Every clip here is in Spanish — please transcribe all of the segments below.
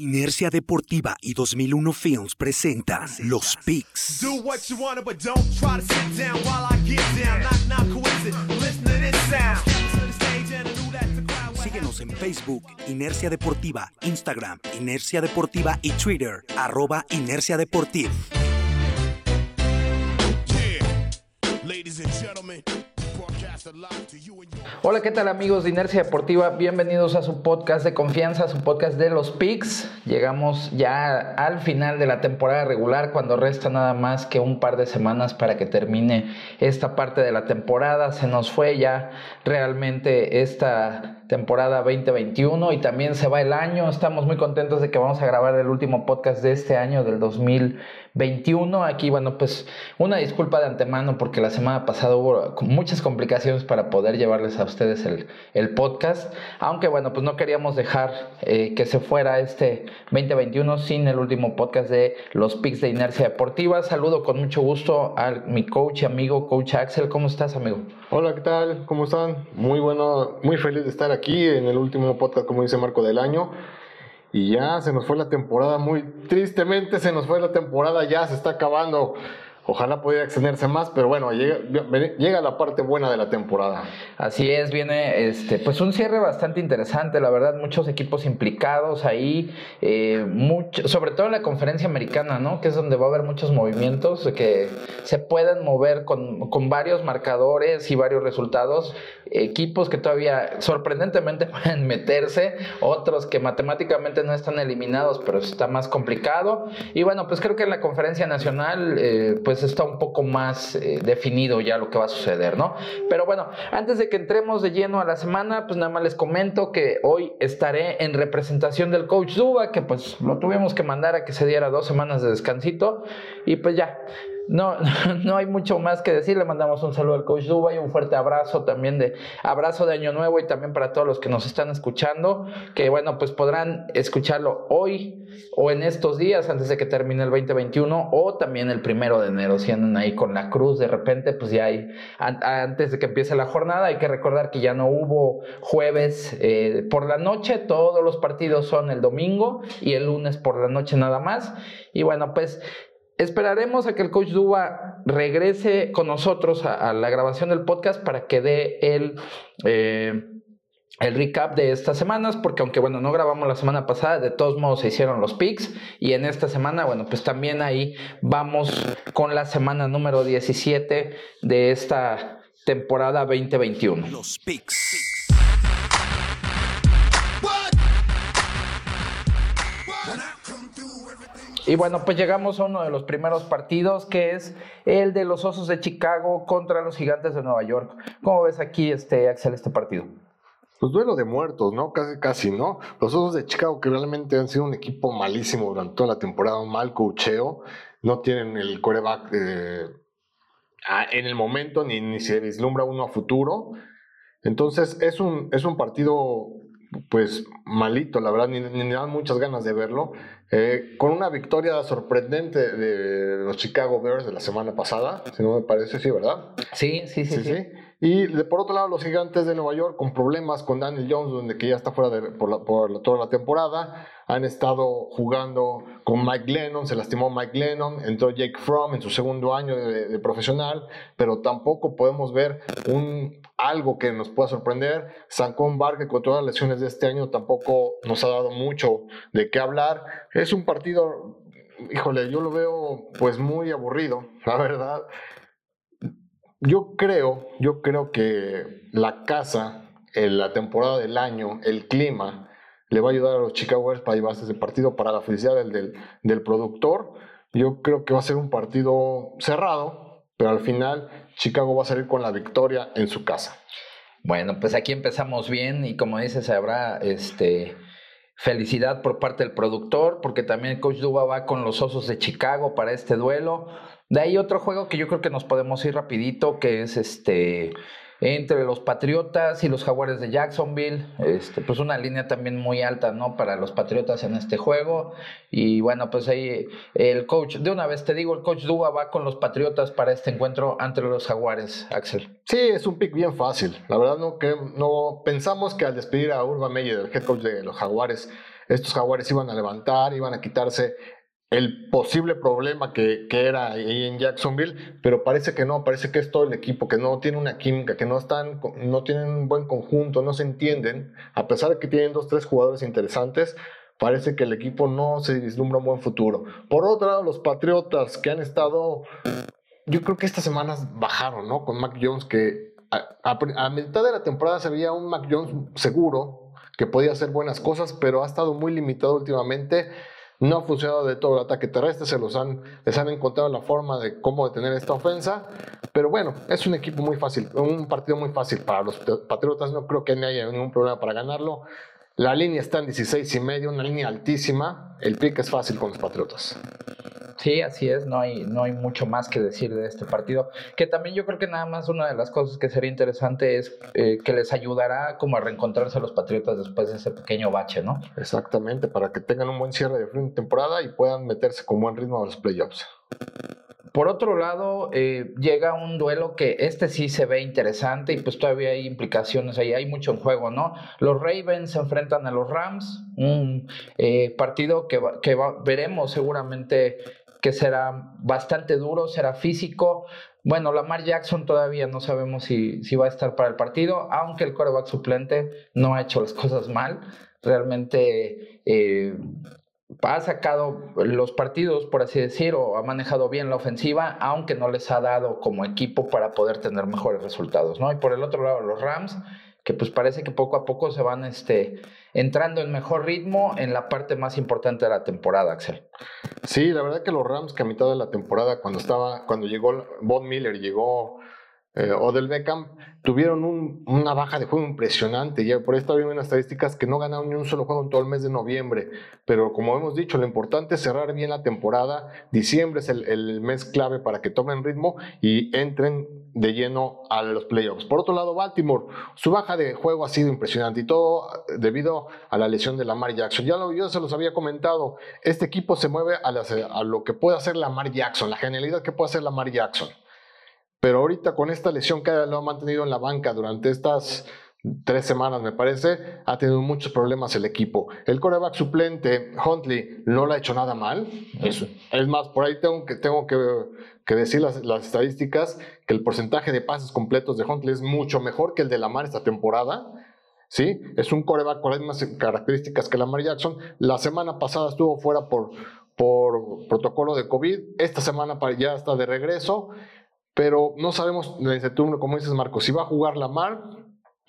Inercia Deportiva y 2001 Films presentan Los Picks. Síguenos en Facebook, Inercia Deportiva, Instagram, Inercia Deportiva y Twitter, arroba Inercia Deportiva. Hola, ¿qué tal amigos de Inercia Deportiva? Bienvenidos a su podcast de confianza, su podcast de los Picks. Llegamos ya al final de la temporada regular cuando resta nada más que un par de semanas para que termine esta parte de la temporada. Se nos fue ya realmente esta temporada 2021 y también se va el año. Estamos muy contentos de que vamos a grabar el último podcast de este año del 2021. Aquí, bueno, pues una disculpa de antemano porque la semana pasada hubo muchas complicaciones para poder llevarles a ustedes el, el podcast. Aunque, bueno, pues no queríamos dejar eh, que se fuera este 2021 sin el último podcast de los Picks de Inercia Deportiva. Saludo con mucho gusto a mi coach y amigo, coach Axel. ¿Cómo estás, amigo? Hola, ¿qué tal? ¿Cómo están? Muy bueno, muy feliz de estar aquí en el último podcast, como dice Marco, del año. Y ya se nos fue la temporada, muy tristemente se nos fue la temporada, ya se está acabando. Ojalá pudiera extenderse más, pero bueno, llega, la parte buena de la temporada. Así es, viene este, pues un cierre bastante interesante, la verdad, muchos equipos implicados ahí, eh, mucho, sobre todo en la conferencia americana, ¿no? Que es donde va a haber muchos movimientos que se pueden mover con, con varios marcadores y varios resultados, equipos que todavía sorprendentemente pueden meterse, otros que matemáticamente no están eliminados, pero está más complicado. Y bueno, pues creo que en la conferencia nacional, pues está un poco más eh, definido ya lo que va a suceder, ¿no? Pero bueno, antes de que entremos de lleno a la semana, pues nada más les comento que hoy estaré en representación del coach Duba, que pues lo tuvimos que mandar a que se diera dos semanas de descansito y pues ya, no, no hay mucho más que decir. Le mandamos un saludo al coach Duba y un fuerte abrazo también de abrazo de Año Nuevo y también para todos los que nos están escuchando, que bueno, pues podrán escucharlo hoy o en estos días antes de que termine el 2021 o también el primero de enero, si andan ahí con la cruz de repente, pues ya hay, antes de que empiece la jornada, hay que recordar que ya no hubo jueves eh, por la noche, todos los partidos son el domingo y el lunes por la noche nada más. Y bueno, pues Esperaremos a que el coach Duba regrese con nosotros a, la grabación del podcast para que dé el, eh, el recap de estas semanas, porque aunque bueno, no grabamos la semana pasada, de todos modos se hicieron los picks y en esta semana, bueno, pues también ahí vamos con la semana número 17 de esta temporada 2021. Los picks. Y bueno, pues llegamos a uno de los primeros partidos, que es el de los Osos de Chicago contra los Gigantes de Nueva York. ¿Cómo ves aquí, este, Axel, este partido? Pues duelo de muertos, ¿no? Casi, casi, ¿no? Los Osos de Chicago, que realmente han sido un equipo malísimo durante toda la temporada, un mal cocheo, no tienen el coreback eh, en el momento, ni, ni se vislumbra uno a futuro. Entonces, es un, es un partido pues malito, la verdad, ni, ni dan muchas ganas de verlo. Eh, con una victoria sorprendente de los Chicago Bears de la semana pasada, si no me parece, sí, ¿verdad? Sí, sí, sí. sí, Y por otro lado, los gigantes de Nueva York con problemas con Daniel Jones, donde que ya está fuera de, por, por toda la temporada han estado jugando con Mike Lennon, se lastimó Mike Lennon, entró Jake Fromm en su segundo año de, profesional, pero tampoco podemos ver un, algo que nos pueda sorprender. Sancon Bar, que con todas las lesiones de este año tampoco nos ha dado mucho de qué hablar. Es un partido, híjole, yo lo veo pues muy aburrido, la verdad. Yo creo, yo creo que la casa, la temporada del año, el clima, le va a ayudar a los Chicago Bears para llevarse ese partido para la felicidad del, del, productor. Yo creo que va a ser un partido cerrado, pero al final Chicago va a salir con la victoria en su casa. Bueno, pues aquí empezamos bien y como dices, habrá este felicidad por parte del productor, porque también el coach Duba va con los Osos de Chicago para este duelo. De ahí otro juego que yo creo que nos podemos ir rapidito, que es este entre los Patriotas y los Jaguares de Jacksonville. Este, pues una línea también muy alta, ¿no? Para los Patriotas en este juego. Y bueno, pues ahí el coach, de una vez te digo, el coach Duba va con los Patriotas para este encuentro entre los Jaguares, Axel. Sí, es un pick bien fácil. La verdad no, que, no pensamos que al despedir a Urban Meyer, el head coach de los Jaguares, estos jaguares iban a levantar, iban a quitarse el posible problema que, que, era ahí en Jacksonville, pero parece que no, parece que es todo el equipo, que no tiene una química, que no están, no tienen un buen conjunto, no se entienden, a pesar de que tienen dos, tres jugadores interesantes, parece que el equipo no se vislumbra un buen futuro. Por otro lado, los Patriotas que han estado, yo creo que estas semanas bajaron, ¿no? Con Mac Jones, que a, a mitad de la temporada se veía un Mac Jones seguro, que podía hacer buenas cosas, pero ha estado muy limitado últimamente no ha funcionado de todo el ataque terrestre, se los han, les han encontrado la forma de cómo detener esta ofensa, pero bueno, es un equipo muy fácil, un partido muy fácil para los Patriotas, no creo que haya ningún problema para ganarlo. La línea está en 16 y medio, una línea altísima, el pick es fácil con los Patriotas. Sí, así es, no hay, no hay mucho más que decir de este partido. Que también yo creo que nada más una de las cosas que sería interesante es eh, que les ayudará como a reencontrarse a los Patriotas después de ese pequeño bache, ¿no? Exactamente, para que tengan un buen cierre de fin de temporada y puedan meterse con buen ritmo a los playoffs. Por otro lado, eh, llega un duelo que este sí se ve interesante y pues todavía hay implicaciones ahí, hay mucho en juego, ¿no? Los Ravens se enfrentan a los Rams, un eh, partido que, que veremos seguramente que será bastante duro, será físico. Bueno, Lamar Jackson todavía no sabemos si, si va a estar para el partido, aunque el quarterback suplente no ha hecho las cosas mal. Realmente eh, ha sacado los partidos, por así decir, o ha manejado bien la ofensiva, aunque no les ha dado como equipo para poder tener mejores resultados, ¿no? Y por el otro lado, los Rams, que pues parece que poco a poco se van este, entrando en mejor ritmo en la parte más importante de la temporada, Axel. Sí, la verdad que los Rams que a mitad de la temporada, cuando estaba, cuando llegó Von Miller, llegó eh, Odell Beckham, tuvieron una baja de juego impresionante. Y por ahí viendo estadísticas que no ganaron ni un solo juego en todo el mes de noviembre. Pero como hemos dicho, lo importante es cerrar bien la temporada. Diciembre es el, mes clave para que tomen ritmo y entren de lleno a los playoffs. Por otro lado, Baltimore, su baja de juego ha sido impresionante y todo debido a la lesión de Lamar Jackson. Ya lo, yo se los había comentado, este equipo se mueve a, lo que puede hacer Lamar Jackson, la genialidad que puede hacer Lamar Jackson. Pero ahorita con esta lesión que lo ha mantenido en la banca durante estas tres semanas, me parece, ha tenido muchos problemas el equipo. El coreback suplente, Huntley, no lo ha hecho nada mal. Es, es más, por ahí tengo que, tengo que, que decir las, las, estadísticas, que el porcentaje de pases completos de Huntley es mucho mejor que el de Lamar esta temporada. ¿Sí? Es un coreback con las mismas características que Lamar Jackson. La semana pasada estuvo fuera por, por protocolo de COVID. Esta semana ya está de regreso pero no sabemos la incertidumbre, como dices Marco, si va a jugar Lamar.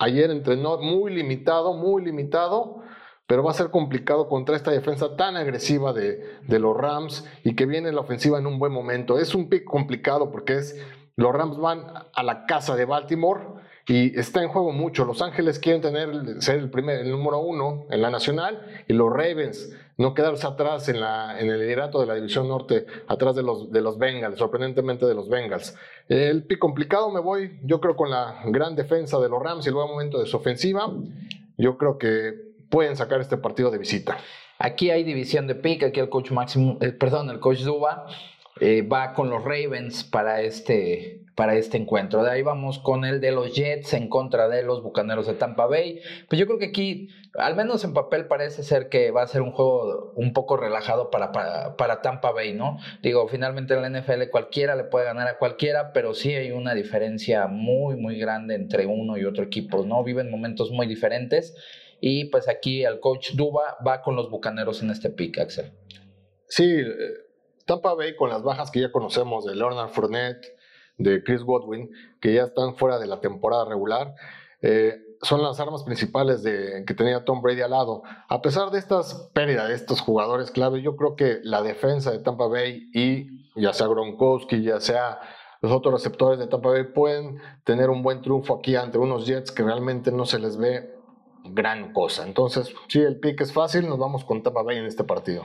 Ayer entrenó muy limitado, muy limitado, pero va a ser complicado contra esta defensa tan agresiva de, de los Rams y que viene la ofensiva en un buen momento. Es un pick complicado porque es, los Rams van a la casa de Baltimore y está en juego mucho. Los Ángeles quieren tener, ser el, número uno en la nacional y los Ravens no quedarse atrás en, el liderato de la división norte, atrás de los, de los Bengals, sorprendentemente de los Bengals. El pick complicado me voy, yo creo con la gran defensa de los Rams y el buen momento de su ofensiva, yo creo que pueden sacar este partido de visita. Aquí hay división de pick, aquí el coach Máximo, eh, perdón, el coach Duba eh, va con los Ravens para este, para este encuentro. De ahí vamos con el de los Jets en contra de los Bucaneros de Tampa Bay. Pues yo creo que aquí, al menos en papel, parece ser que va a ser un juego un poco relajado para, para, Tampa Bay, ¿no? Digo, finalmente en la NFL cualquiera le puede ganar a cualquiera, pero sí hay una diferencia muy, muy grande entre uno y otro equipo, ¿no? Viven momentos muy diferentes. Y pues aquí el coach Duba va con los Bucaneros en este pick, Axel. Sí, eh, Tampa Bay con las bajas que ya conocemos de Leonard Fournette, de Chris Godwin, que ya están fuera de la temporada regular. Eh, son las armas principales de, que tenía Tom Brady al lado. A pesar de estas pérdidas de estos jugadores clave, yo creo que la defensa de Tampa Bay y ya sea Gronkowski, ya sea los otros receptores de Tampa Bay pueden tener un buen triunfo aquí ante unos Jets que realmente no se les ve gran cosa. Entonces, sí, el pick es fácil, nos vamos con Tampa Bay en este partido.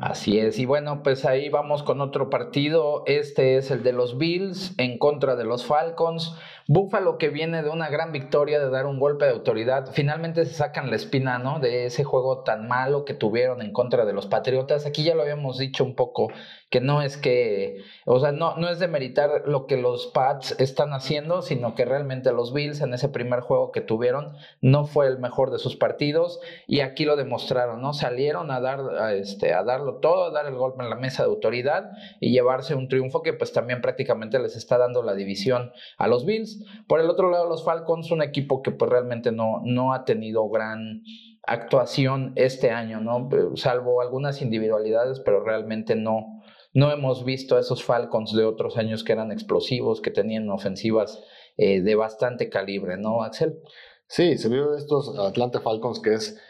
Así es, y bueno, pues ahí vamos con otro partido. Este es el de los Bills en contra de los Falcons. Buffalo que viene de una gran victoria, de dar un golpe de autoridad, finalmente se sacan la espina, ¿no? De ese juego tan malo que tuvieron en contra de los Patriotas. Aquí ya lo habíamos dicho un poco, que no es que, o sea, no, no es de meritar lo que los Pats están haciendo, sino que realmente los Bills en ese primer juego que tuvieron no fue el mejor de sus partidos y aquí lo demostraron, ¿no? Salieron a dar, a este, a darlo todo, a dar el golpe en la mesa de autoridad y llevarse un triunfo que pues también prácticamente les está dando la división a los Bills. Por el otro lado, los Falcons, un equipo que pues realmente no, no ha tenido gran actuación este año, ¿no? Salvo algunas individualidades, pero realmente no, no hemos visto esos Falcons de otros años que eran explosivos, que tenían ofensivas eh, de bastante calibre, ¿no, Axel? Sí, se vio estos Atlanta Falcons que es,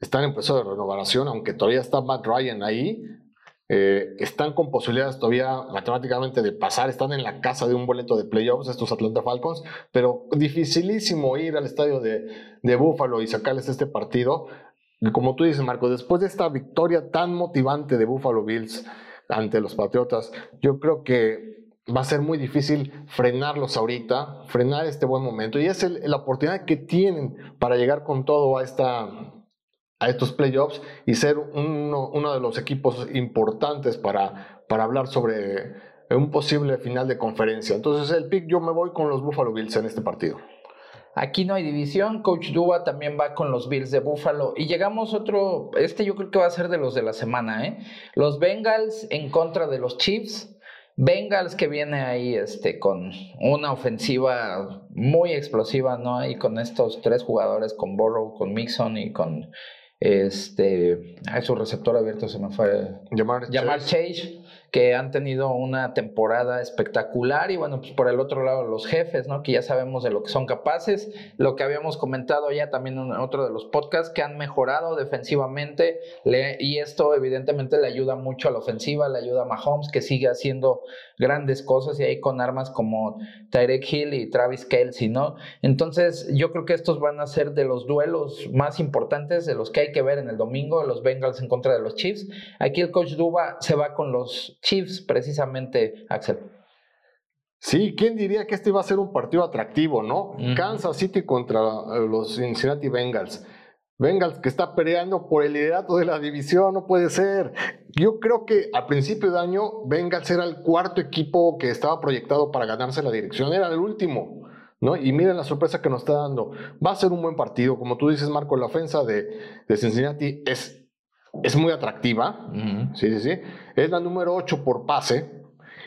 están en proceso de renovación, aunque todavía está Matt Ryan ahí, eh, están con posibilidades todavía matemáticamente de pasar, están en la casa de un boleto de playoffs estos Atlanta Falcons, pero dificilísimo ir al estadio de, de Buffalo y sacarles este partido. Como tú dices, Marco, después de esta victoria tan motivante de Buffalo Bills ante los Patriotas, yo creo que va a ser muy difícil frenarlos ahorita, frenar este buen momento. Y es la oportunidad que tienen para llegar con todo a esta a estos playoffs y ser uno, uno de los equipos importantes para, para hablar sobre un posible final de conferencia. Entonces el pick yo me voy con los Buffalo Bills en este partido. Aquí no hay división, Coach Dua también va con los Bills de Buffalo y llegamos otro, este yo creo que va a ser de los de la semana, ¿eh? Los Bengals en contra de los Chiefs. Bengals que viene ahí este, con una ofensiva muy explosiva, ¿no? Y con estos tres jugadores, con Burrow, con Mixon y con este, a su receptor abierto se me fue. Llamar, Llamar Chase que han tenido una temporada espectacular y bueno, pues por el otro lado los jefes, ¿no? Que ya sabemos de lo que son capaces, lo que habíamos comentado ya también en otro de los podcasts, que han mejorado defensivamente y esto evidentemente le ayuda mucho a la ofensiva, le ayuda a Mahomes que sigue haciendo grandes cosas y ahí con armas como Tyreek Hill y Travis Kelsey, ¿no? Entonces yo creo que estos van a ser de los duelos más importantes de los que hay que ver en el domingo, los Bengals en contra de los Chiefs. Aquí el coach Duba se va con los Chiefs, precisamente, Axel. Sí, ¿quién diría que este iba a ser un partido atractivo, no? Kansas City contra los Cincinnati Bengals. Bengals que está peleando por el liderato de la división, no puede ser. Yo creo que al principio de año Bengals era el cuarto equipo que estaba proyectado para ganarse la dirección, era el último. ¿No? Y miren la sorpresa que nos está dando. Va a ser un buen partido. Como tú dices, Marco, la ofensa de, de Cincinnati es es muy atractiva, sí, sí, sí. Es la número 8 por pase.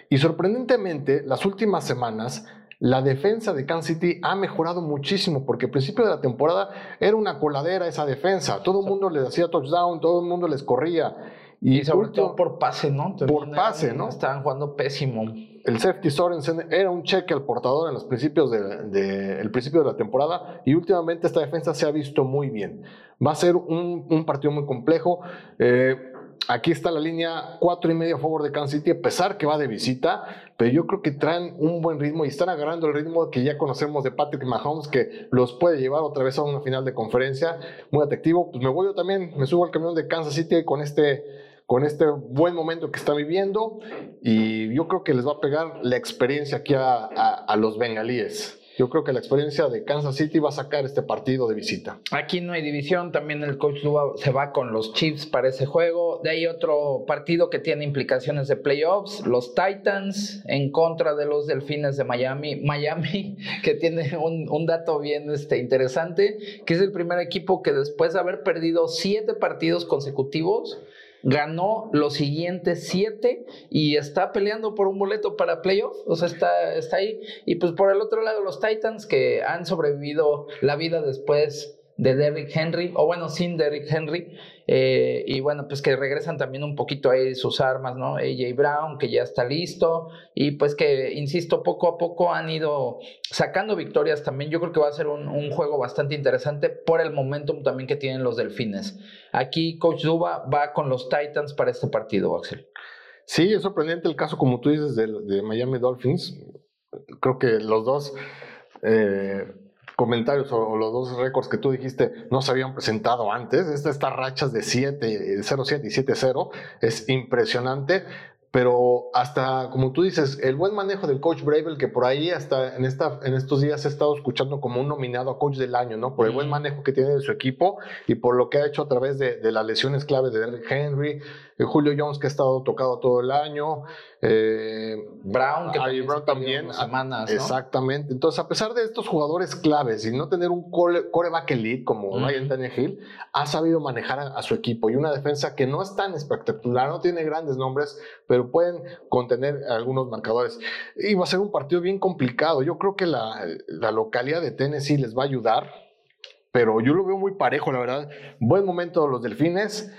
Y sorprendentemente, las últimas semanas, la defensa de Kansas City ha mejorado muchísimo, porque al principio de la temporada era una coladera esa defensa. Todo el mundo les hacía touchdown, todo el mundo les corría. Y, sobre todo por pase, ¿no? por pase, ¿no? Estaban jugando pésimo. El safety Sorensen era un cheque al portador en los principios de, el principio de la temporada y últimamente esta defensa se ha visto muy bien. Va a ser un, partido muy complejo. Eh, aquí está la línea cuatro y medio a favor de Kansas City, a pesar que va de visita, pero yo creo que traen un buen ritmo y están agarrando el ritmo que ya conocemos de Patrick Mahomes, que los puede llevar otra vez a una final de conferencia muy atractivo. Pues me voy yo también, me subo al camión de Kansas City con este con este buen momento que está viviendo y yo creo que les va a pegar la experiencia aquí a, a, los bengalíes. Yo creo que la experiencia de Kansas City va a sacar este partido de visita. Aquí no hay división, también el coach se va con los Chiefs para ese juego. De ahí otro partido que tiene implicaciones de playoffs, los Titans en contra de los Delfines de Miami. Miami que tiene un, un dato bien este, interesante, que es el primer equipo que después de haber perdido siete partidos consecutivos, ganó los siguientes siete y está peleando por un boleto para playoff, o sea, está, está ahí. Y pues por el otro lado, los Titans que han sobrevivido la vida después de Derrick Henry, o bueno, sin Derrick Henry, eh, y bueno, pues que regresan también un poquito ahí sus armas, ¿no? AJ Brown, que ya está listo, y pues que, insisto, poco a poco han ido sacando victorias también. Yo creo que va a ser un, juego bastante interesante por el momentum también que tienen los Delfines. Aquí Coach Duba va con los Titans para este partido, Axel. Sí, es sorprendente el caso, como tú dices, de, de Miami Dolphins. Creo que los dos... Eh, comentarios o, los dos récords que tú dijiste no se habían presentado antes. estas rachas de 7, 0-7 y 7-0 es impresionante pero hasta, como tú dices, el buen manejo del coach Bravel, que por ahí hasta en, esta, en estos días he estado escuchando como un nominado a coach del año, ¿no? Por el buen manejo que tiene de su equipo y por lo que ha hecho a través de, de las lesiones clave de Henry, eh, Julio Jones que ha estado tocado todo el año, eh, Brown que también, Brown también semanas, exactamente. Entonces, a pesar de estos jugadores claves y no tener un coreback elite como Ryan Tannehill, ha sabido manejar a, su equipo y una defensa que no es tan espectacular, no tiene grandes nombres, pero pueden contener algunos marcadores. Y va a ser un partido bien complicado. Yo creo que la, la localidad de Tennessee les va a ayudar, pero yo lo veo muy parejo, la verdad. Buen momento los Delfines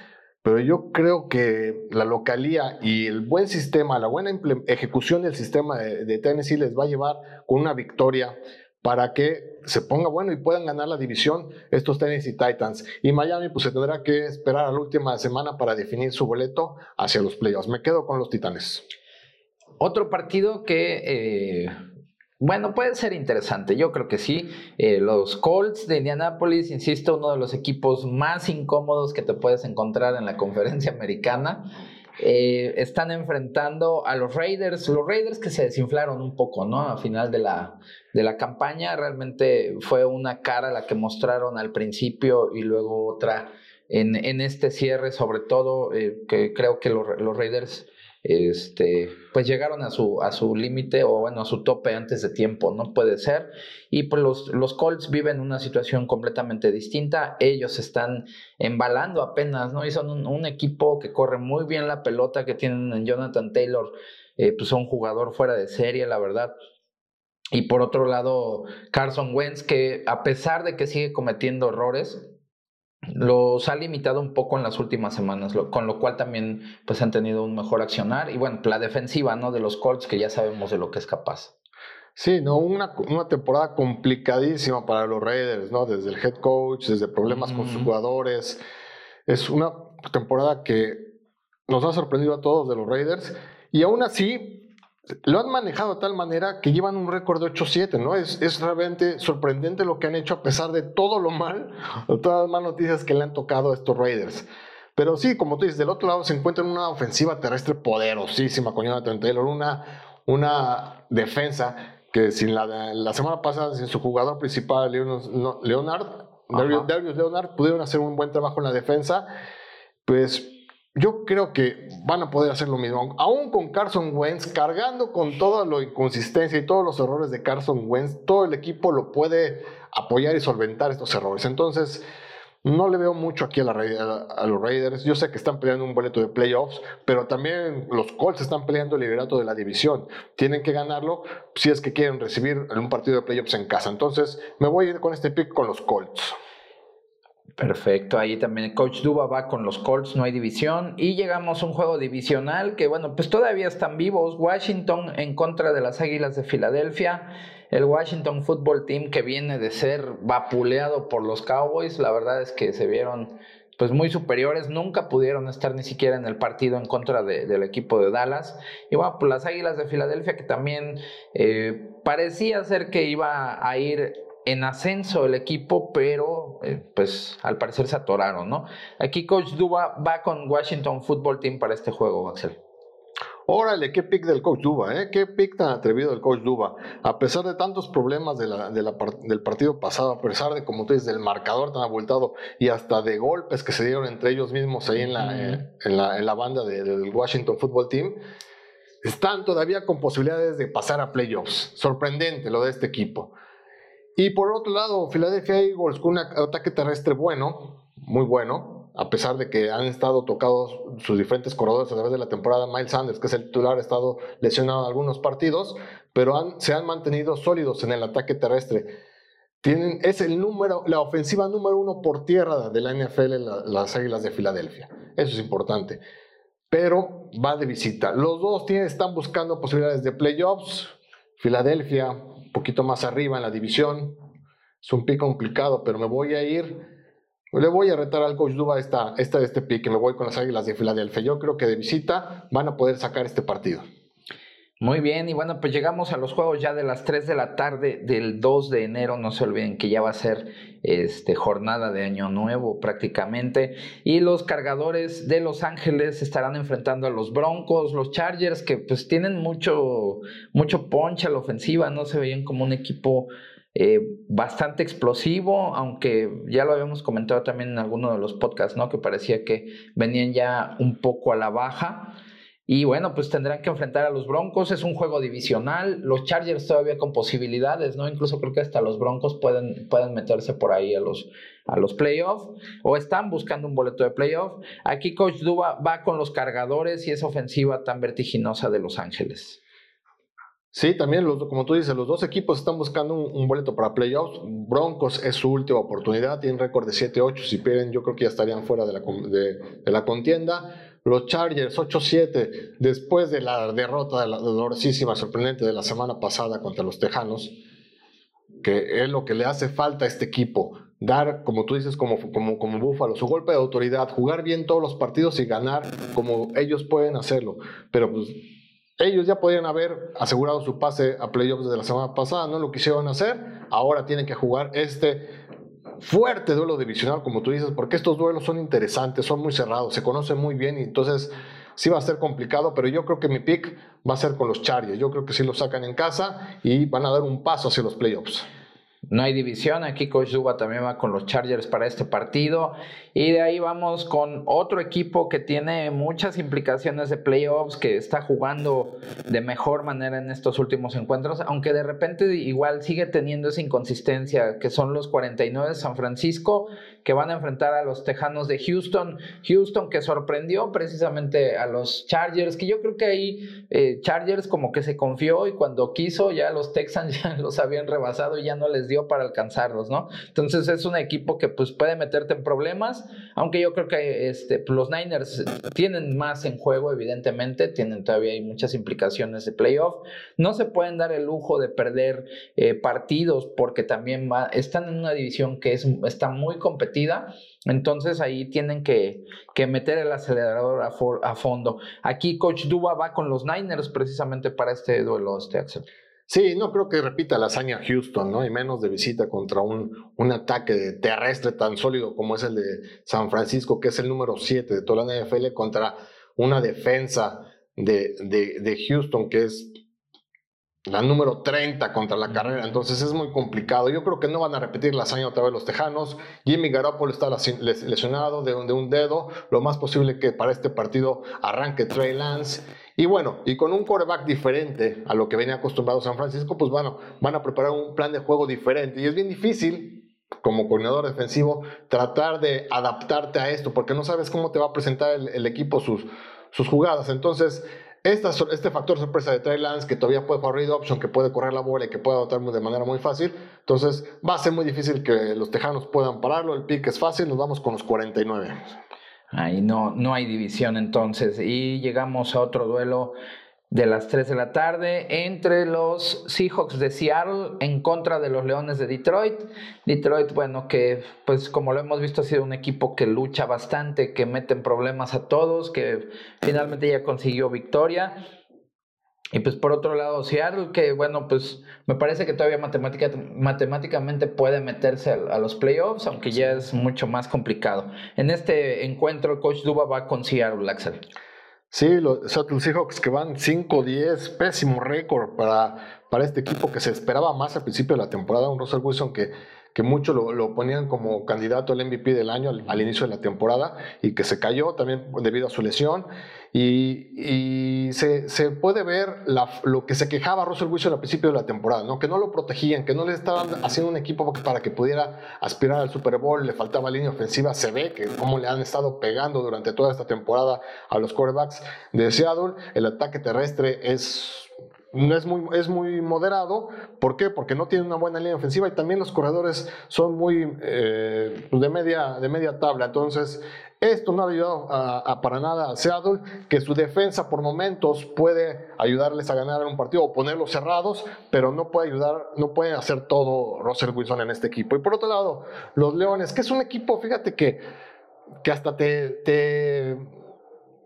pero yo creo que la localía y el buen sistema, la buena ejecución del sistema de, Tennessee les va a llevar con una victoria para que se ponga bueno y puedan ganar la división estos Tennessee Titans. Y Miami pues se tendrá que esperar a la última semana para definir su boleto hacia los playoffs. Me quedo con los Titanes. Otro partido que eh, bueno, puede ser interesante, yo creo que sí. Eh, los Colts de Indianapolis, insisto, uno de los equipos más incómodos que te puedes encontrar en la conferencia americana. Eh, están enfrentando a los Raiders, los Raiders que se desinflaron un poco, ¿no? A final de la, de la campaña, realmente fue una cara la que mostraron al principio y luego otra en, en este cierre, sobre todo, eh, que creo que los, los Raiders este, pues llegaron a su, a su límite o bueno, a su tope antes de tiempo, no puede ser. Y pues los, los Colts viven una situación completamente distinta, ellos están embalando apenas, ¿no? Y son un, equipo que corre muy bien la pelota, que tienen en Jonathan Taylor, eh, pues un jugador fuera de serie, la verdad. Y por otro lado, Carson Wentz, que a pesar de que sigue cometiendo errores, los ha limitado un poco en las últimas semanas, con lo cual también pues han tenido un mejor accionar y bueno, la defensiva ¿no? de los Colts que ya sabemos de lo que es capaz. Sí, no, una, una temporada complicadísima para los Raiders, ¿no? Desde el head coach, desde problemas con sus jugadores. Es una temporada que nos ha sorprendido a todos de los Raiders y aún así lo han manejado de tal manera que llevan un récord de 8-7, ¿no? Es, es, realmente sorprendente lo que han hecho a pesar de todo lo mal, todas las malas noticias que le han tocado a estos Raiders. Pero sí, como tú dices, del otro lado se encuentra una ofensiva terrestre poderosísima con Jonathan Taylor, una, una defensa que sin la, la semana pasada, sin su jugador principal, Leonard, Darius Leonard, pudieron hacer un buen trabajo en la defensa. Pues yo creo que van a poder hacer lo mismo. Aún con Carson Wentz, cargando con toda la inconsistencia y todos los errores de Carson Wentz, todo el equipo lo puede apoyar y solventar estos errores. Entonces, no le veo mucho aquí a, los Raiders. Yo sé que están peleando un boleto de playoffs, pero también los Colts están peleando el liderato de la división. Tienen que ganarlo si es que quieren recibir un partido de playoffs en casa. Entonces, me voy a ir con este pick con los Colts. Perfecto, ahí también coach Duba va con los Colts, no hay división. Y llegamos a un juego divisional que, bueno, pues todavía están vivos. Washington en contra de las Águilas de Filadelfia. El Washington Football Team que viene de ser vapuleado por los Cowboys, la verdad es que se vieron pues muy superiores, nunca pudieron estar ni siquiera en el partido en contra del equipo de Dallas. Y bueno, pues las Águilas de Filadelfia que también eh, parecía ser que iba a ir en ascenso el equipo, pero eh, pues al parecer se atoraron, ¿no? Aquí Coach Duba va con Washington Football Team para este juego, Axel. Órale, qué pick del coach Duba, ¿eh? Qué pick tan atrevido del coach Duba. A pesar de tantos problemas de la, del partido pasado, a pesar de, como tú dices, del marcador tan abultado y hasta de golpes que se dieron entre ellos mismos ahí en la, eh, en la, en la banda del Washington Football Team, están todavía con posibilidades de pasar a playoffs. Sorprendente lo de este equipo. Y por otro lado, Philadelphia Eagles con un ataque terrestre bueno, muy bueno, a pesar de que han estado tocados sus diferentes corredores a través de la temporada. Miles Sanders, que es el titular, ha estado lesionado en algunos partidos, pero se han mantenido sólidos en el ataque terrestre. Tienen, es el número, la ofensiva número uno por tierra de la NFL, las Águilas de Filadelfia. Eso es importante. Pero va de visita. Los dos tienen, están buscando posibilidades de playoffs. Filadelfia poquito más arriba en la división. Es un pick complicado, pero me voy a ir. Le voy a retar al coach Duba esta, esta, este pick, me voy con las Águilas de Filadelfia. Yo creo que de visita van a poder sacar este partido. Muy bien, y bueno, pues llegamos a los juegos ya de las 3 de la tarde del 2 de enero. No se olviden que ya va a ser este, jornada de Año Nuevo prácticamente. Y los cargadores de Los Ángeles estarán enfrentando a los Broncos, los Chargers, que pues tienen mucho, mucho punch a la ofensiva, no se veían como un equipo eh, bastante explosivo, aunque ya lo habíamos comentado también en alguno de los podcasts, ¿no? Que parecía que venían ya un poco a la baja. Y bueno, pues tendrán que enfrentar a los Broncos. Es un juego divisional. Los Chargers todavía con posibilidades, ¿no? Incluso creo que hasta los Broncos pueden, pueden meterse por ahí a los, a los playoffs o están buscando un boleto de playoff. Aquí Coach Duba va con los cargadores y esa ofensiva tan vertiginosa de Los Ángeles. Sí, también, los, como tú dices, los dos equipos están buscando un, boleto para playoffs. Broncos es su última oportunidad, tienen récord de 7-8. Si pierden, yo creo que ya estarían fuera de la, de la contienda. Los Chargers 8-7, después de la derrota de la dolorosísima, sorprendente de la semana pasada contra los Tejanos, que es lo que le hace falta a este equipo. Dar, como tú dices, como, como, como Búfalo, su golpe de autoridad, jugar bien todos los partidos y ganar como ellos pueden hacerlo. Pero pues ellos ya podían haber asegurado su pase a playoffs desde la semana pasada, no lo quisieron hacer, ahora tienen que jugar este fuerte duelo divisional, como tú dices, porque estos duelos son interesantes, son muy cerrados, se conocen muy bien y entonces sí va a ser complicado, pero yo creo que mi pick va a ser con los Chargers. Yo creo que sí lo sacan en casa y van a dar un paso hacia los playoffs. No hay división, aquí Coach Duba también va con los Chargers para este partido. Y de ahí vamos con otro equipo que tiene muchas implicaciones de playoffs, que está jugando de mejor manera en estos últimos encuentros, aunque de repente igual sigue teniendo esa inconsistencia, que son los 49 de San Francisco, que van a enfrentar a los Tejanos de Houston. Houston que sorprendió precisamente a los Chargers, que yo creo que ahí eh, Chargers como que se confió y cuando quiso ya los Texans ya los habían rebasado y ya no les dio para alcanzarlos, ¿no? Entonces es un equipo que pues puede meterte en problemas, aunque yo creo que este, los Niners tienen más en juego, evidentemente, tienen todavía hay muchas implicaciones de playoff. No se pueden dar el lujo de perder eh, partidos porque también están en una división que es, está muy Entonces ahí tienen que, que meter el acelerador a, fondo. Aquí Coach Duba va con los Niners precisamente para este duelo, este Axel. Sí, no creo que repita la hazaña Houston, ¿no? Y menos de visita contra un, un ataque terrestre tan sólido como es el de San Francisco, que es el número 7 de toda la NFL, contra una defensa de, de, de Houston que es la número 30 contra la carrera, entonces es muy complicado. Yo creo que no van a repetir la hazaña otra vez los Tejanos. Jimmy Garoppolo está lesionado de, de un dedo. Lo más posible que para este partido arranque Trey Lance. Y bueno, y con un quarterback diferente a lo que venía acostumbrado San Francisco, pues bueno, van a preparar un plan de juego diferente. Y es bien difícil como coordinador defensivo tratar de adaptarte a esto, porque no sabes cómo te va a presentar el, equipo sus, sus jugadas. Entonces, este factor sorpresa de Trey Lance, que todavía puede jugar read option, que puede correr la bola y que puede adoptar de manera muy fácil, entonces va a ser muy difícil que los tejanos puedan pararlo. El pick es fácil, nos vamos con los 49. Ahí no, no hay división entonces. Y llegamos a otro duelo de las 3 de la tarde entre los Seahawks de Seattle en contra de los Leones de Detroit. Detroit, bueno, que pues como lo hemos visto ha sido un equipo que lucha bastante, que mete problemas a todos, que finalmente ya consiguió victoria. Y pues por otro lado, Seattle, que bueno, pues me parece que todavía matemática, matemáticamente puede meterse a, los playoffs, aunque ya es mucho más complicado. En este encuentro, el coach Duba va con Seattle, Axel. Sí, los Seattle Seahawks que van 5-10, pésimo récord para, para este equipo que se esperaba más al principio de la temporada. Un Russell Wilson que, que muchos lo, ponían como candidato al MVP del año al, inicio de la temporada y que se cayó también debido a su lesión. Y, se, puede ver lo que se quejaba Russell Wilson al principio de la temporada, ¿no? que no lo protegían, que no le estaban haciendo un equipo para que pudiera aspirar al Super Bowl, le faltaba línea ofensiva, se ve que cómo le han estado pegando durante toda esta temporada a los quarterbacks de Seattle, el ataque terrestre es no es muy, es muy moderado. ¿Por qué? Porque no tiene una buena línea ofensiva y también los corredores son muy eh, pues de, media, de media tabla. Entonces, esto no ha ayudado a, para nada a Seattle, que su defensa por momentos puede ayudarles a ganar un partido o ponerlos cerrados, pero no puede ayudar, no puede hacer todo Russell Wilson en este equipo. Y por otro lado, los Leones, que es un equipo, fíjate que, que hasta te, te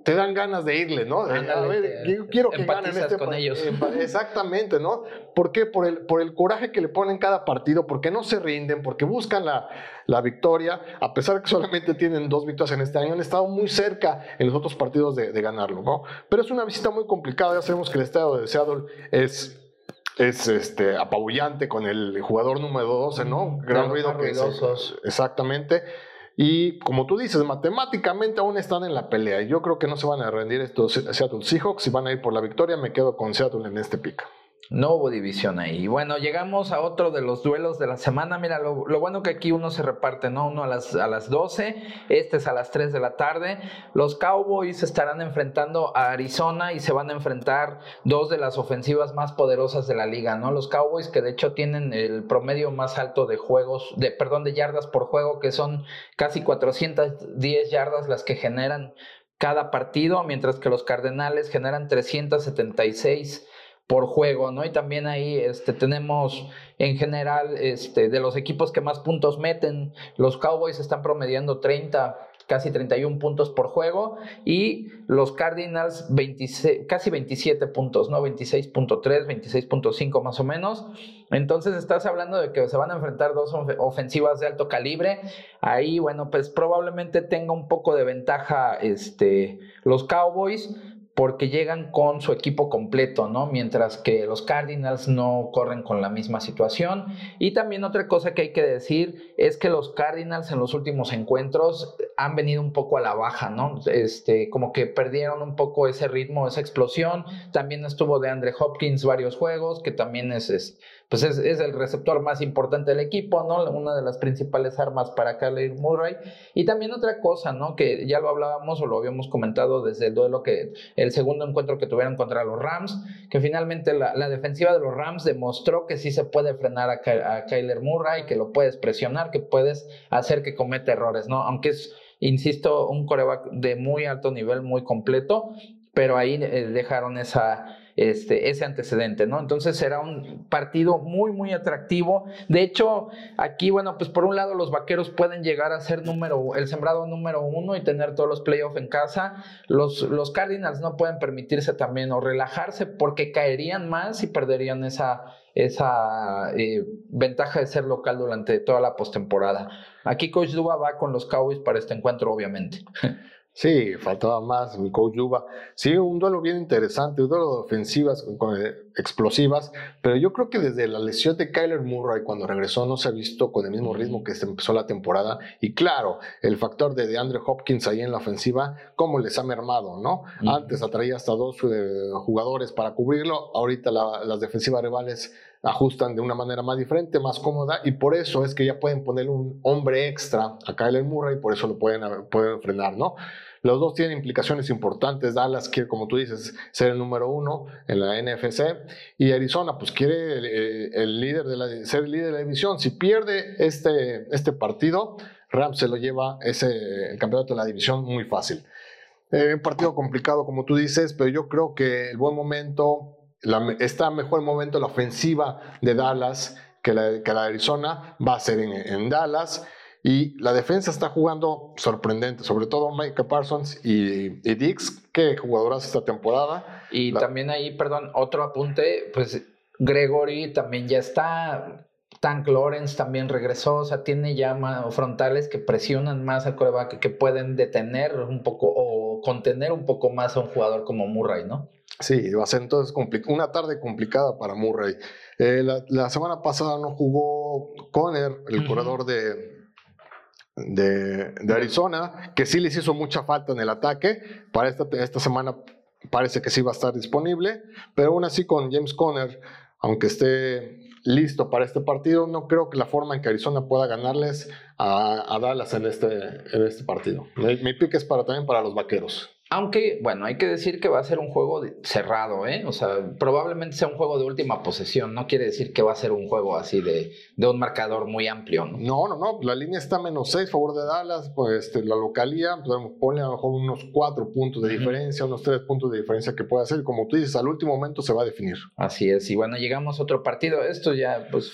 te dan ganas de irle, ¿no? a ver, yo quiero que ganen este con ellos. Exactamente, ¿no? ¿Por qué? Por el, por el coraje que le ponen cada partido, porque no se rinden, porque buscan la, la victoria, a pesar de que solamente tienen dos victorias en este año, han estado muy cerca en los otros partidos de, de ganarlo, ¿no? Pero es una visita muy complicada, ya sabemos que el estado de Seattle es es este apabullante con el jugador número 12, ¿no? Gran ruido que exactamente. Y como tú dices, matemáticamente aún están en la pelea. Yo creo que no se van a rendir estos Seattle Seahawks y van a ir por la victoria. Me quedo con Seattle en este pick. No hubo división ahí. Bueno, llegamos a otro de los duelos de la semana. Mira, lo, bueno que aquí uno se reparte, ¿no? Uno a las, a las 12, este es a las 3 de la tarde. Los Cowboys estarán enfrentando a Arizona y se van a enfrentar dos de las ofensivas más poderosas de la liga, ¿no? Los Cowboys que de hecho tienen el promedio más alto de juegos, de, perdón, de yardas por juego, que son casi 410 yardas las que generan cada partido, mientras que los Cardenales generan 376 por juego, ¿no? Y también ahí este, tenemos en general este, de los equipos que más puntos meten, los Cowboys están promediando 30, casi 31 puntos por juego y los Cardinals 26, casi 27 puntos, ¿no? 26.3, 26.5 más o menos. Entonces estás hablando de que se van a enfrentar dos ofensivas de alto calibre. Ahí, bueno, pues probablemente tenga un poco de ventaja este, los Cowboys porque llegan con su equipo completo, ¿no? Mientras que los Cardinals no corren con la misma situación. Y también otra cosa que hay que decir es que los Cardinals en los últimos encuentros han venido un poco a la baja, ¿no? Este, como que perdieron un poco ese ritmo, esa explosión. También estuvo de Andre Hopkins varios juegos, que también es, es pues es, el receptor más importante del equipo, ¿no? Una de las principales armas para Kyler Murray. Y también otra cosa, ¿no? Que ya lo hablábamos o lo habíamos comentado desde el duelo que, el segundo encuentro que tuvieron contra los Rams, que finalmente la, defensiva de los Rams demostró que sí se puede frenar a, Kyler Murray, que lo puedes presionar, que puedes hacer que cometa errores, ¿no? Aunque es, insisto, un coreback de muy alto nivel, muy completo, pero ahí eh, dejaron esa este, ese antecedente, ¿no? Entonces será un partido muy, muy atractivo. De hecho, aquí, bueno, pues por un lado los vaqueros pueden llegar a ser número, el sembrado número uno y tener todos los playoffs en casa. Los, los Cardinals no pueden permitirse también o relajarse porque caerían más y perderían esa, esa eh, ventaja de ser local durante toda la postemporada. Aquí Coach Duba va con los Cowboys para este encuentro, obviamente. Sí, faltaba más, mi coach Yuba. Sí, un duelo bien interesante, un duelo de ofensivas eh, explosivas, pero yo creo que desde la lesión de Kyler Murray cuando regresó no se ha visto con el mismo ritmo que se empezó la temporada. Y claro, el factor de DeAndre Hopkins ahí en la ofensiva, cómo les ha mermado, ¿no? Antes atraía hasta dos eh, jugadores para cubrirlo, ahorita las defensivas rivales ajustan de una manera más diferente, más cómoda, y por eso es que ya pueden poner un hombre extra a Kyler Murray, y por eso lo pueden, pueden frenar, ¿no? Los dos tienen implicaciones importantes. Dallas quiere, como tú dices, ser el número uno en la NFC. Y Arizona, pues quiere el, líder de la, ser el líder de la división. Si pierde este, este partido, Rams se lo lleva ese, el campeonato de la división muy fácil. Eh, un partido complicado, como tú dices, pero yo creo que el buen momento, está mejor momento la ofensiva de Dallas que la, de Arizona, va a ser en, en Dallas. Y la defensa está jugando sorprendente, sobre todo Micah Parsons y, Dix, que jugadoras esta temporada. Y también ahí, perdón, otro apunte, pues Gregory también ya está. Tank Lawrence también regresó, o sea, tiene ya frontales que presionan más al coreback, que pueden detener un poco o contener un poco más a un jugador como Murray, ¿no? Sí, va a ser entonces una tarde complicada para Murray. Eh, la, semana pasada no jugó Conner, el corredor de, de, Arizona, que sí les hizo mucha falta en el ataque. Para esta, esta semana parece que sí va a estar disponible, pero aún así con James Conner, aunque esté listo para este partido, no creo que la forma en que Arizona pueda ganarles a, Dallas en este, en este partido. Mi, mi pick es para, también para los vaqueros. Aunque, bueno, hay que decir que va a ser un juego cerrado, ¿eh? O sea, probablemente sea un juego de última posesión. No quiere decir que va a ser un juego así de, de un marcador muy amplio, ¿no? No, no, no. La línea está menos 6 a favor de Dallas. Pues este, la localía, podemos poner a lo mejor unos 4 puntos de diferencia, unos 3 puntos de diferencia que puede hacer. Como tú dices, al último momento se va a definir. Así es. Y bueno, llegamos a otro partido. Esto ya, pues,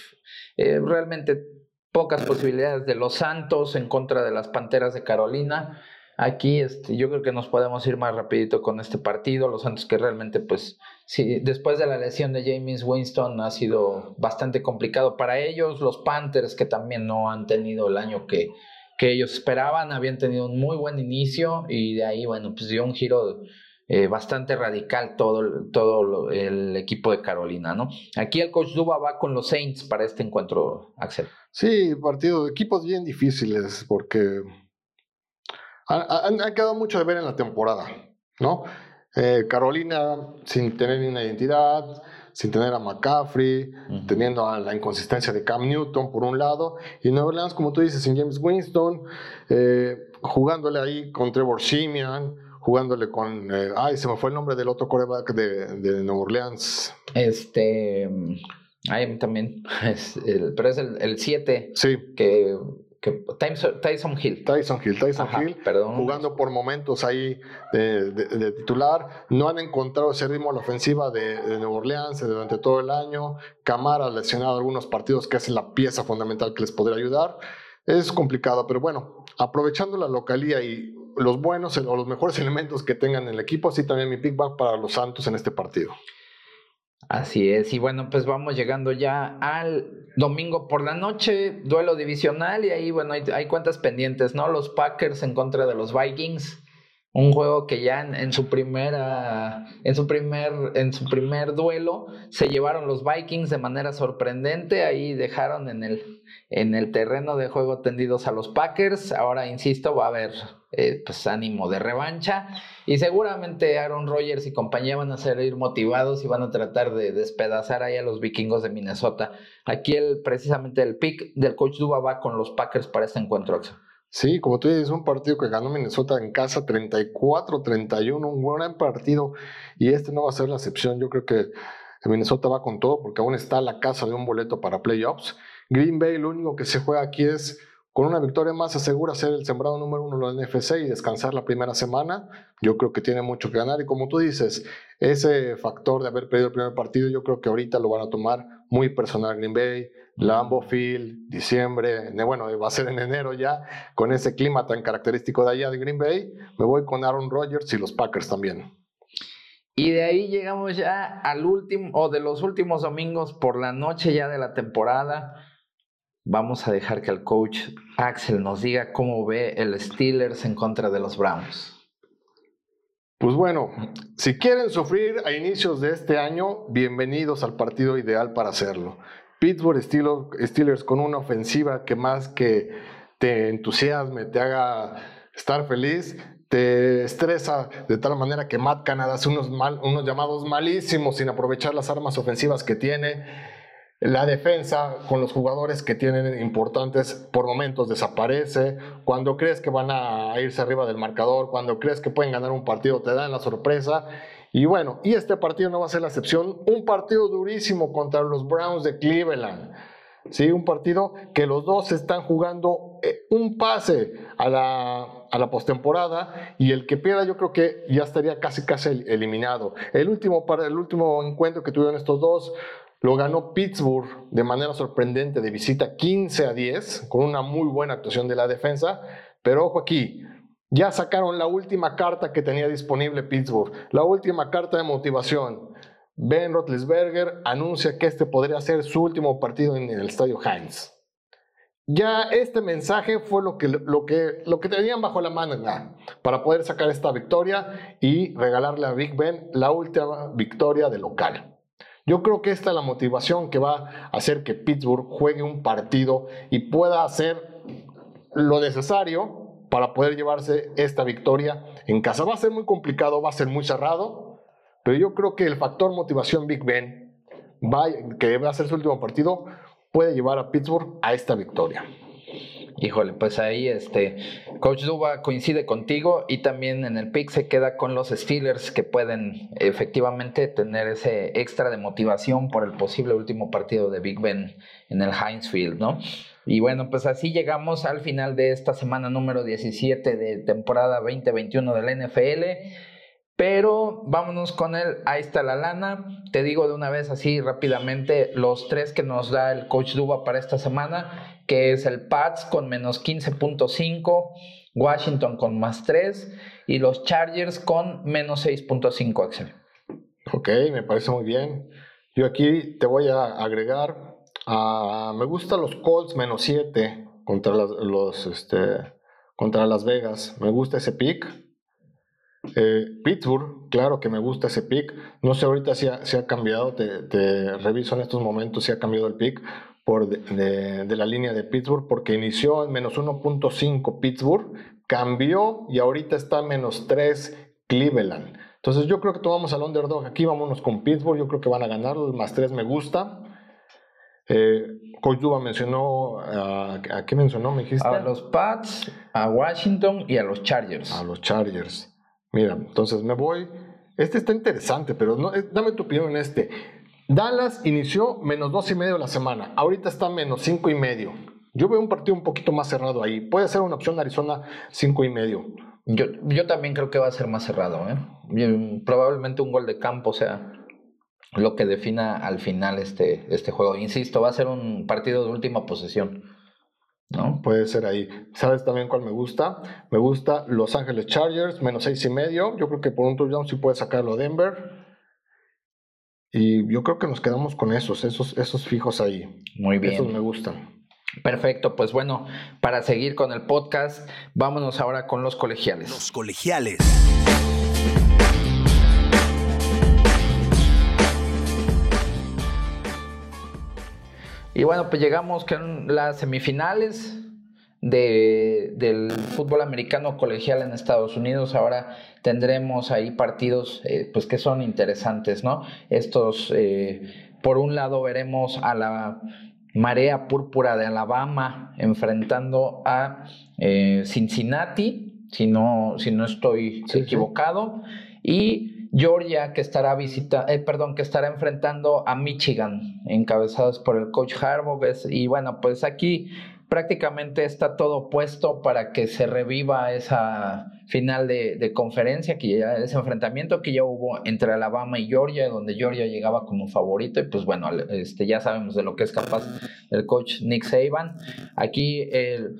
eh, realmente pocas posibilidades de los Santos en contra de las Panteras de Carolina. Aquí este, yo creo que nos podemos ir más rapidito con este partido. Los Santos que realmente, pues, sí, después de la lesión de James Winston ha sido bastante complicado para ellos. Los Panthers que también no han tenido el año que, que ellos esperaban, habían tenido un muy buen inicio y de ahí, bueno, pues dio un giro eh, bastante radical todo, todo el equipo de Carolina, ¿no? Aquí el coach Duba va con los Saints para este encuentro, Axel. Sí, partido de equipos bien difíciles porque han, quedado mucho de ver en la temporada, ¿no? Eh, Carolina sin tener ni una identidad, sin tener a McCaffrey, teniendo a la inconsistencia de Cam Newton por un lado, y Nueva Orleans, como tú dices, sin James Winston, eh, jugándole ahí con Trevor Simeon, jugándole con. Eh, ay, se me fue el nombre del otro coreback de, de Nueva Orleans. Este. Ahí también. Es el, pero es el 7. sí. Que, que Tyson Hill. Tyson Hill, Tyson Hill. Perdón. Jugando por momentos ahí de, titular. No han encontrado ese ritmo a la ofensiva de, Nueva Orleans durante todo el año. Camara lesionado algunos partidos que es la pieza fundamental que les podría ayudar. Es complicado, pero bueno, aprovechando la localía y los buenos o los mejores elementos que tengan en el equipo, así también mi pick va para los Santos en este partido. Así es, y bueno, pues vamos llegando ya al domingo por la noche, duelo divisional, y ahí, bueno, hay, hay cuentas pendientes, ¿no? Los Packers en contra de los Vikings, un juego que ya en, su primera, en su primer, en su primer duelo se llevaron los Vikings de manera sorprendente, ahí dejaron en el, en el terreno de juego tendidos a los Packers, ahora insisto, va a haber eh, pues ánimo de revancha y seguramente Aaron Rodgers y compañía van a salir motivados y van a tratar de despedazar ahí a los vikingos de Minnesota. Aquí el, precisamente el pick del coach Duba va con los Packers para este encuentro. Sí, como tú dices, un partido que ganó Minnesota en casa 34-31, un buen partido y este no va a ser la excepción. Yo creo que Minnesota va con todo porque aún está la casa de un boleto para playoffs. Green Bay lo único que se juega aquí es con una victoria más asegura ser el sembrado número uno de la NFC y descansar la primera semana. Yo creo que tiene mucho que ganar y como tú dices, ese factor de haber perdido el primer partido, yo creo que ahorita lo van a tomar muy personal Green Bay, Lambeau Field, diciembre, bueno, va a ser en enero ya, con ese clima tan característico de allá de Green Bay. Me voy con Aaron Rodgers y los Packers también. Y de ahí llegamos ya al último, o de los últimos domingos por la noche ya de la temporada vamos a dejar que el coach Axel nos diga cómo ve el Steelers en contra de los Browns. Pues bueno, si quieren sufrir a inicios de este año, bienvenidos al partido ideal para hacerlo. Pittsburgh Steelers con una ofensiva que más que te entusiasme, te haga estar feliz, te estresa de tal manera que Matt Canada hace unos, unos llamados malísimos sin aprovechar las armas ofensivas que tiene la defensa con los jugadores que tienen importantes por momentos desaparece. Cuando crees que van a irse arriba del marcador, cuando crees que pueden ganar un partido, te dan la sorpresa. Y bueno, y este partido no va a ser la excepción. Un partido durísimo contra los Browns de Cleveland. Sí, un partido que los dos están jugando eh, un pase a la, a la postemporada y el que pierda yo creo que ya estaría casi casi eliminado. El último, el último encuentro que tuvieron estos dos lo ganó Pittsburgh de manera sorprendente de visita 15 a 10, con una muy buena actuación de la defensa. Pero ojo aquí, ya sacaron la última carta que tenía disponible Pittsburgh, la última carta de motivación. Ben Roethlisberger anuncia que este podría ser su último partido en el estadio Heinz. Ya este mensaje fue lo que, lo, que, lo que tenían bajo la mano para poder sacar esta victoria y regalarle a Big Ben la última victoria de local. Yo creo que esta es la motivación que va a hacer que Pittsburgh juegue un partido y pueda hacer lo necesario para poder llevarse esta victoria en casa. Va a ser muy complicado, va a ser muy cerrado, pero yo creo que el factor motivación Big Ben, que va a ser su último partido, puede llevar a Pittsburgh a esta victoria. Híjole, pues ahí este Coach Duba coincide contigo y también en el pick se queda con los Steelers que pueden efectivamente tener ese extra de motivación por el posible último partido de Big Ben en el Heinz Field, ¿no? Y bueno, pues así llegamos al final de esta semana número 17 de temporada 2021 del NFL. Pero vámonos con él, ahí está la lana. Te digo de una vez así rápidamente los tres que nos da el coach Duba para esta semana, que es el Pats con menos 15.5, Washington con más 3 y los Chargers con menos 6.5, Axel. Ok, me parece muy bien. Yo aquí te voy a agregar, a, me gustan los Colts menos 7 contra, los, este, contra Las Vegas. Me gusta ese pick. Eh, Pittsburgh, claro que me gusta ese pick. No sé ahorita si ha, ha cambiado, te, reviso en estos momentos si ha cambiado el pick por de, la línea de Pittsburgh, porque inició en menos 1.5 Pittsburgh, cambió y ahorita está en menos 3 Cleveland. Entonces yo creo que tomamos al underdog aquí, vámonos con Pittsburgh, yo creo que van a ganar, el más 3 me gusta. Eh, mencionó, ¿a qué mencionó? ¿Me dijiste? A los Pats, a Washington y a los Chargers. A los Chargers. Mira, entonces me voy. Este está interesante, pero no, eh, dame tu opinión en este. Dallas inició menos dos y medio la semana. Ahorita está menos cinco y medio. Yo veo un partido un poquito más cerrado ahí. Puede ser una opción Arizona cinco y medio. Yo, yo también creo que va a ser más cerrado. ¿eh? Probablemente un gol de campo sea lo que defina al final este, este juego. Insisto, va a ser un partido de última posesión. ¿no? Puede ser ahí. ¿Sabes también cuál me gusta? Me gusta Los Ángeles Chargers, menos seis y medio. Yo creo que por un touchdown sí puede sacarlo Denver. Y yo creo que nos quedamos con esos, esos, esos fijos ahí. Muy bien. Esos me gustan. Perfecto, pues bueno, para seguir con el podcast, vámonos ahora con los colegiales. Los colegiales. Y bueno, pues llegamos con las semifinales de, del fútbol americano colegial en Estados Unidos. Ahora tendremos ahí partidos eh, pues que son interesantes, ¿no? Estos, eh, por un lado veremos a la marea púrpura de Alabama enfrentando a eh, Cincinnati, si no, si no estoy equivocado, y Georgia que estará visita, eh, perdón, que estará enfrentando a Michigan, encabezados por el coach Harbaugh. Y bueno, pues aquí prácticamente está todo puesto para que se reviva esa final de, conferencia, que ya, ese enfrentamiento que ya hubo entre Alabama y Georgia, donde Georgia llegaba como favorito, y pues bueno, este, ya sabemos de lo que es capaz el coach Nick Saban. Aquí el,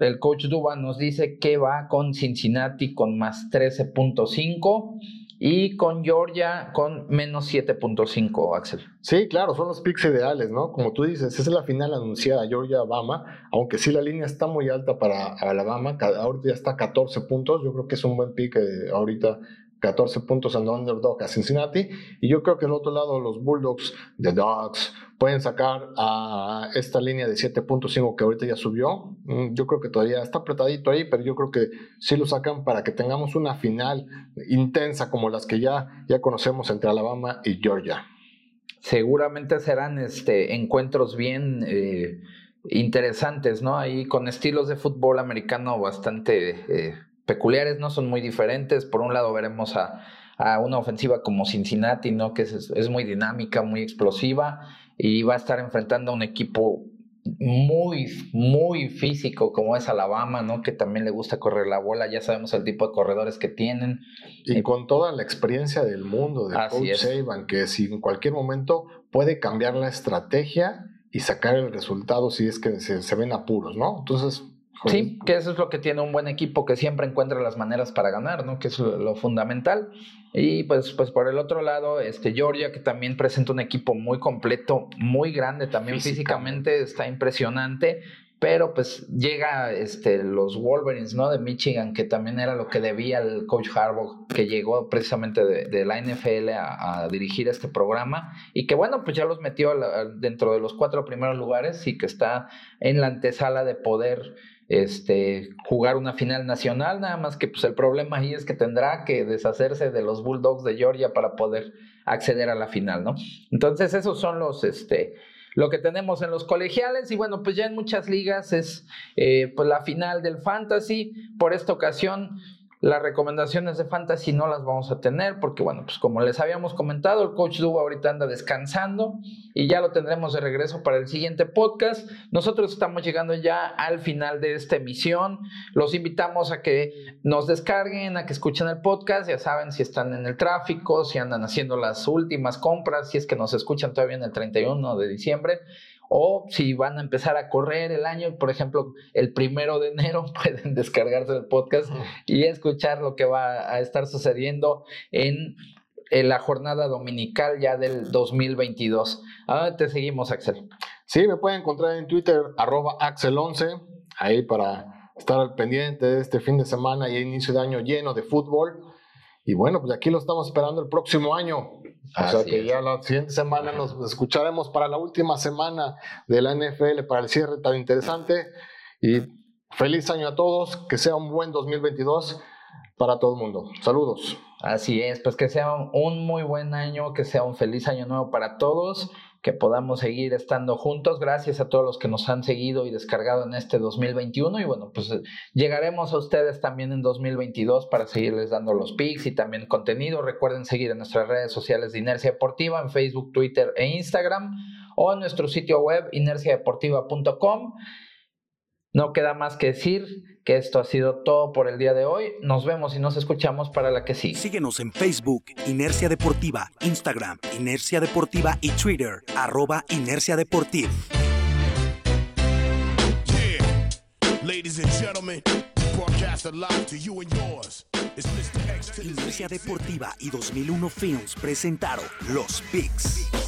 el coach Duba nos dice que va con Cincinnati con más 13.5 y con Georgia con menos 7.5, Axel. Sí, claro, son los picks ideales, ¿no? Como tú dices, es la final anunciada, Georgia-Alabama, aunque sí la línea está muy alta para Alabama, ahorita ya está 14 puntos, yo creo que es un buen pick eh, ahorita 14 puntos en underdog a Cincinnati. Y yo creo que del otro lado los Bulldogs, The Dogs, pueden sacar a esta línea de 7.5 que ahorita ya subió. Mm, yo creo que todavía está apretadito ahí, pero yo creo que sí lo sacan para que tengamos una final intensa como las que ya, ya conocemos entre Alabama y Georgia. Seguramente serán este, encuentros bien eh, interesantes, ¿no? Ahí con estilos de fútbol americano bastante... Eh, peculiares, ¿no? Son muy diferentes. Por un lado veremos a, una ofensiva como Cincinnati, ¿no? Que es, es, muy dinámica, muy explosiva y va a estar enfrentando a un equipo muy, muy físico como es Alabama, ¿no? Que también le gusta correr la bola, ya sabemos el tipo de corredores que tienen. Y con toda la experiencia del mundo de Coach Saban, que si en cualquier momento puede cambiar la estrategia y sacar el resultado si es que se, se ven apuros, ¿no? Entonces, Sí, que eso es lo que tiene un buen equipo que siempre encuentra las maneras para ganar, ¿no? Que es lo, fundamental. Y pues, pues por el otro lado, este Georgia, que también presenta un equipo muy completo, muy grande, también físicamente, está impresionante. Pero pues llega este, los Wolverines, ¿no? De Michigan, que también era lo que debía el coach Harbaugh, que llegó precisamente de, la NFL a, dirigir este programa. Y que bueno, pues ya los metió dentro de los cuatro primeros lugares y que está en la antesala de poder este, jugar una final nacional, nada más que pues el problema ahí es que tendrá que deshacerse de los Bulldogs de Georgia para poder acceder a la final, ¿no? Entonces esos son los, este, lo que tenemos en los colegiales y bueno, pues ya en muchas ligas es eh, pues la final del fantasy, por esta ocasión las recomendaciones de fantasy no las vamos a tener porque, bueno, pues como les habíamos comentado, el coach Duba ahorita anda descansando y ya lo tendremos de regreso para el siguiente podcast. Nosotros estamos llegando ya al final de esta emisión. Los invitamos a que nos descarguen, a que escuchen el podcast. Ya saben si están en el tráfico, si andan haciendo las últimas compras, si es que nos escuchan todavía en el 31 de diciembre o si van a empezar a correr el año, por ejemplo, el primero de enero pueden descargarse el podcast y escuchar lo que va a estar sucediendo en, la jornada dominical ya del 2022. ¿A dónde te seguimos, Axel? Sí, me pueden encontrar en Twitter, arroba Axel11, ahí para estar al pendiente de este fin de semana y inicio de año lleno de fútbol. Y bueno, pues aquí lo estamos esperando el próximo año. O sea que ya la siguiente semana nos escucharemos para la última semana de la NFL, para el cierre tan interesante. Y feliz año a todos, que sea un buen 2022 para todo el mundo. Saludos. Así es, pues que sea un muy buen año, que sea un feliz año nuevo para todos que podamos seguir estando juntos. Gracias a todos los que nos han seguido y descargado en este 2021 y bueno, pues eh, llegaremos a ustedes también en 2022 para seguirles dando los pics y también contenido. Recuerden seguir en nuestras redes sociales de Inercia Deportiva en Facebook, Twitter e Instagram o en nuestro sitio web inerciadeportiva.com. No queda más que decir que esto ha sido todo por el día de hoy. Nos vemos y nos escuchamos para la que sigue. Síguenos en Facebook, Inercia Deportiva, Instagram, Inercia Deportiva y Twitter, arroba Inercia Deportiva. Inercia Deportiva y 2001 Films presentaron Los Picks.